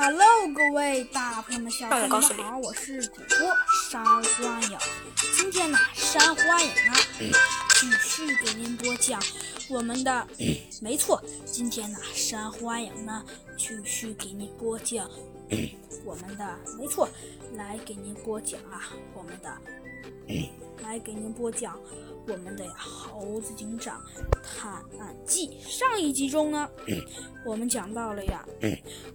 Hello，各位大朋友们、小朋友们好，我是主播山花影。今天呢，山花影呢继续给您播讲我们的，没错，今天呢，山花影呢继续给您播讲我们的，没错，来给您播讲啊，我们的，来给您播讲。我们的呀，猴子警长探案记。上一集中呢，我们讲到了呀，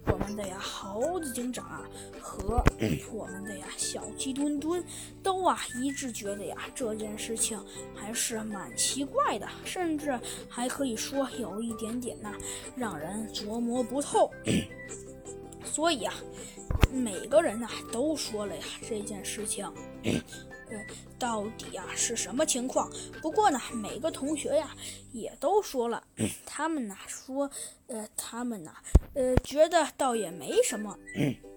我们的呀，猴子警长啊和我们的呀，小鸡墩墩都啊一致觉得呀，这件事情还是蛮奇怪的，甚至还可以说有一点点呢，让人琢磨不透。所以啊，每个人呢都说了呀，这件事情。到底啊是什么情况？不过呢，每个同学呀也都说了，他们呢说，呃，他们呢，呃，觉得倒也没什么。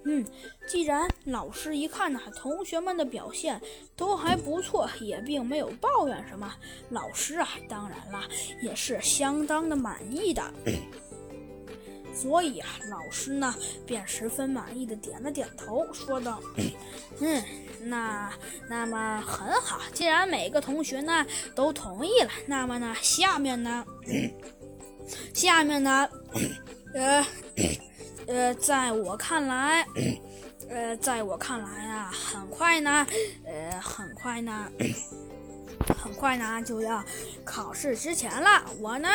嗯，既然老师一看呢，同学们的表现都还不错，也并没有抱怨什么，老师啊，当然了，也是相当的满意的。所以啊，老师呢便十分满意的点了点头，说道：“ 嗯，那那么很好。既然每个同学呢都同意了，那么呢，下面呢，下面呢，呃呃，在我看来，呃，在我看来啊，很快呢，呃，很快呢。”很快呢就要考试之前了，我呢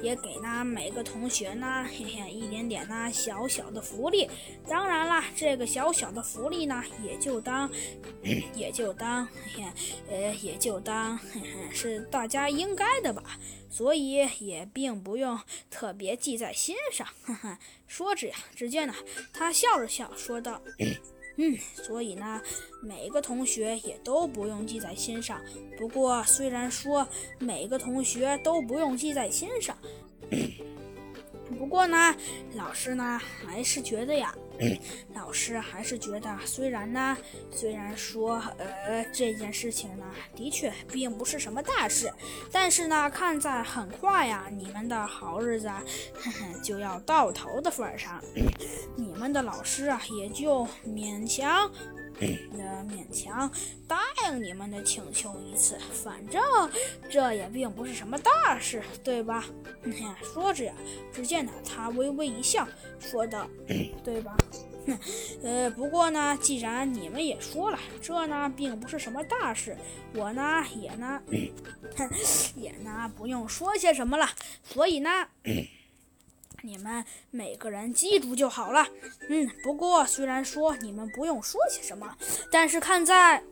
也给呢每个同学呢嘿嘿一点点呢小小的福利。当然啦，这个小小的福利呢也就当 也就当嘿嘿呃也就当嘿嘿是大家应该的吧，所以也并不用特别记在心上。哈哈，说着呀，只见呢他笑了笑说道。嗯，所以呢，每个同学也都不用记在心上。不过，虽然说每个同学都不用记在心上。不过呢，老师呢还是觉得呀，老师还是觉得，虽然呢，虽然说，呃，这件事情呢，的确并不是什么大事，但是呢，看在很快呀，你们的好日子就要到头的份上，你们的老师啊，也就勉强。呃，勉强答应你们的请求一次，反正这也并不是什么大事，对吧？说着呀，只见呢，他微微一笑，说道：“对吧？哼呃，不过呢，既然你们也说了，这呢并不是什么大事，我呢也呢，也呢不用说些什么了，所以呢。”你们每个人记住就好了。嗯，不过虽然说你们不用说些什么，但是看在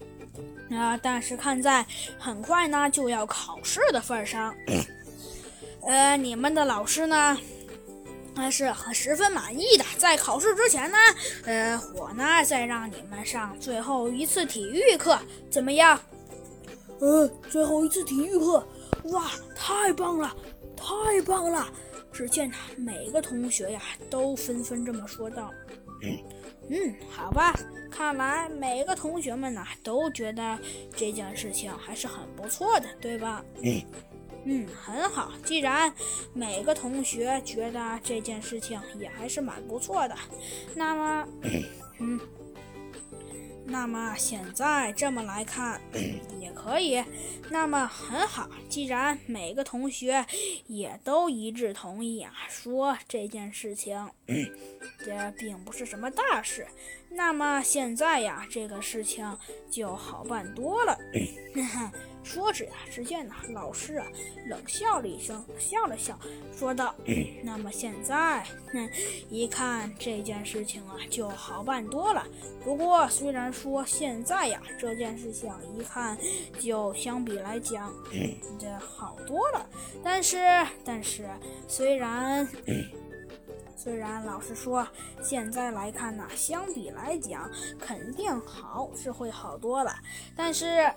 啊，但是看在很快呢就要考试的份上，呃，你们的老师呢还是很十分满意的。在考试之前呢，呃，我呢再让你们上最后一次体育课，怎么样？呃，最后一次体育课，哇，太棒了，太棒了！只见呢，每个同学呀都纷纷这么说道：“嗯，好吧，看来每个同学们呢都觉得这件事情还是很不错的，对吧？”“嗯，嗯，很好。既然每个同学觉得这件事情也还是蛮不错的，那么，嗯。”那么现在这么来看 也可以，那么很好。既然每个同学也都一致同意啊，说这件事情 这并不是什么大事，那么现在呀，这个事情就好办多了。说着呀，只见呢，老师啊冷笑了一声，笑了笑，说道：“那么现在，一看这件事情啊就好办多了。不过虽然说现在呀这件事情一看就相比来讲这好多了，但是但是虽然虽然老师说现在来看呢，相比来讲肯定好是会好多了，但是。”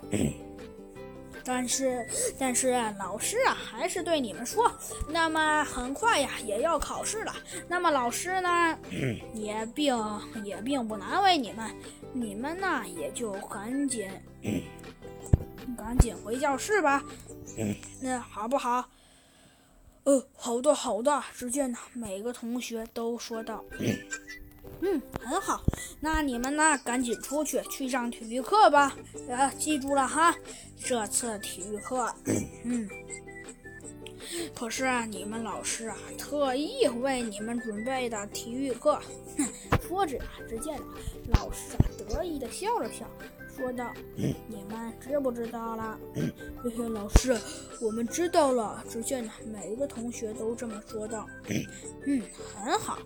但是，但是老师啊，还是对你们说，那么很快呀，也要考试了。那么老师呢，也并也并不难为你们，你们呢也就赶紧赶紧回教室吧。那好不好？呃，好的，好的。只见呢，每个同学都说道。嗯，很好。那你们呢，赶紧出去去上体育课吧。呃，记住了哈，这次体育课，嗯，可是啊你们老师啊特意为你们准备的体育课。哼，说着啊，只见老师啊得意的笑了笑。说道：“你们知不知道了？”嘿嘿，老师，我们知道了。只见每一个同学都这么说道：“嗯，很好。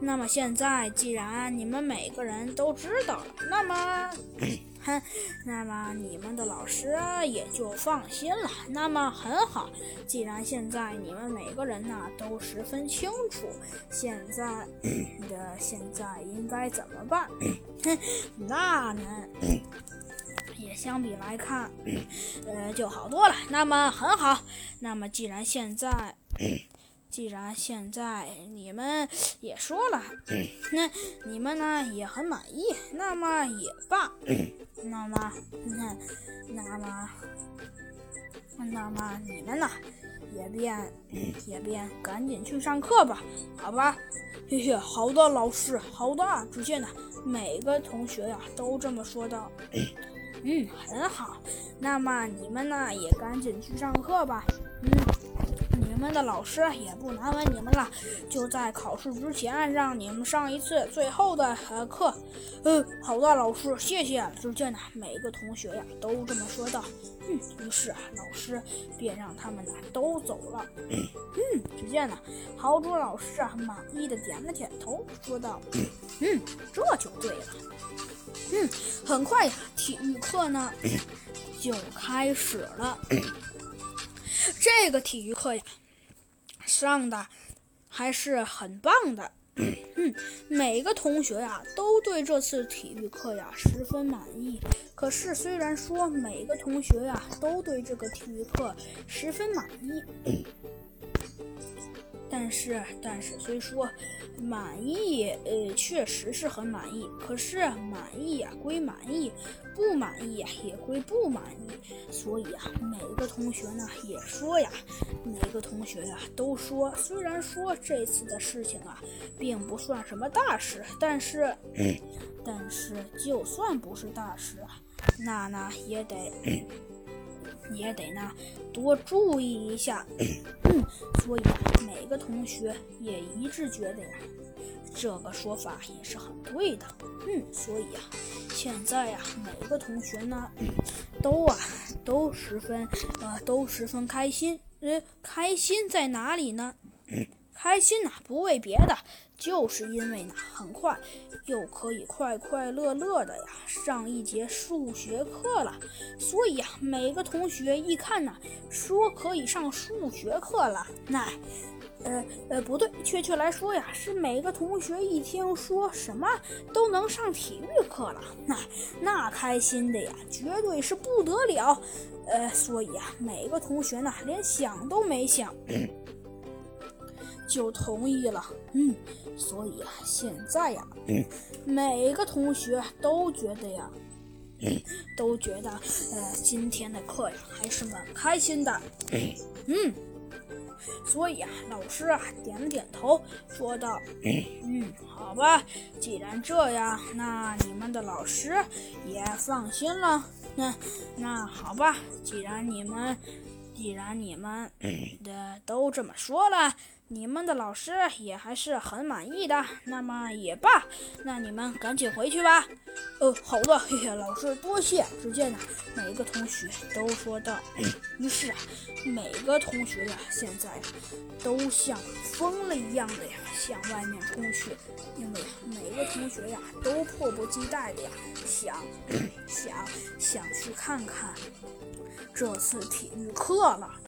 那么现在，既然你们每个人都知道了，那么……” 那么你们的老师也就放心了。那么很好，既然现在你们每个人呢都十分清楚，现在的现在应该怎么办？哼，那呢，也相比来看，呃，就好多了。那么很好，那么既然现在。既然现在你们也说了，那你们呢也很满意，那么也罢。那么，那那么，那么你们呢也便也便赶紧去上课吧，好吧？嘿嘿，好的，老师，好的。只见呢，每个同学呀都这么说道。嗯，很好。那么你们呢也赶紧去上课吧。们的老师也不难为你们了，就在考试之前让你们上一次最后的呃课。嗯，好的，老师，谢谢。只见呢，每个同学呀都这么说道。嗯，于是啊，老师便让他们呢都走了。嗯，只见呢，豪猪老师啊满意的点了点头，说道：“嗯，这就对了。”嗯，很快呀，体育课呢 就开始了。这个体育课呀。上的还是很棒的，嗯，每个同学呀都对这次体育课呀十分满意。可是虽然说每个同学呀都对这个体育课十分满意。但是，但是，虽说满意，呃，确实是很满意。可是，满意呀归满意，不满意呀也归不满意。所以啊，每个同学呢也说呀，每个同学呀都说，虽然说这次的事情啊，并不算什么大事，但是，但是就算不是大事啊，那呢也得。也得呢，多注意一下。嗯，所以每个同学也一致觉得呀，这个说法也是很对的。嗯，所以啊，现在呀，每个同学呢，都啊，都十分呃，都十分开心。呃，开心在哪里呢？开心呐，不为别的，就是因为呢，很快又可以快快乐乐的呀上一节数学课了。所以呀，每个同学一看呢，说可以上数学课了，那，呃呃，不对，确切来说呀，是每个同学一听说什么都能上体育课了，那那开心的呀，绝对是不得了。呃，所以啊，每个同学呢，连想都没想。就同意了，嗯，所以啊，现在呀，每个同学都觉得呀，都觉得，呃，今天的课呀还是蛮开心的，嗯，所以啊，老师啊点了点头，说道，嗯，好吧，既然这样，那你们的老师也放心了，那那好吧，既然你们，既然你们的都这么说了。你们的老师也还是很满意的，那么也罢，那你们赶紧回去吧。哦，好的，嘿嘿，老师多谢。只见呢，每个同学都说道。于是啊，每个同学呀，现在都像疯了一样的呀，向外面冲去，因为每个同学呀，都迫不及待的呀，想 想想去看看这次体育课了。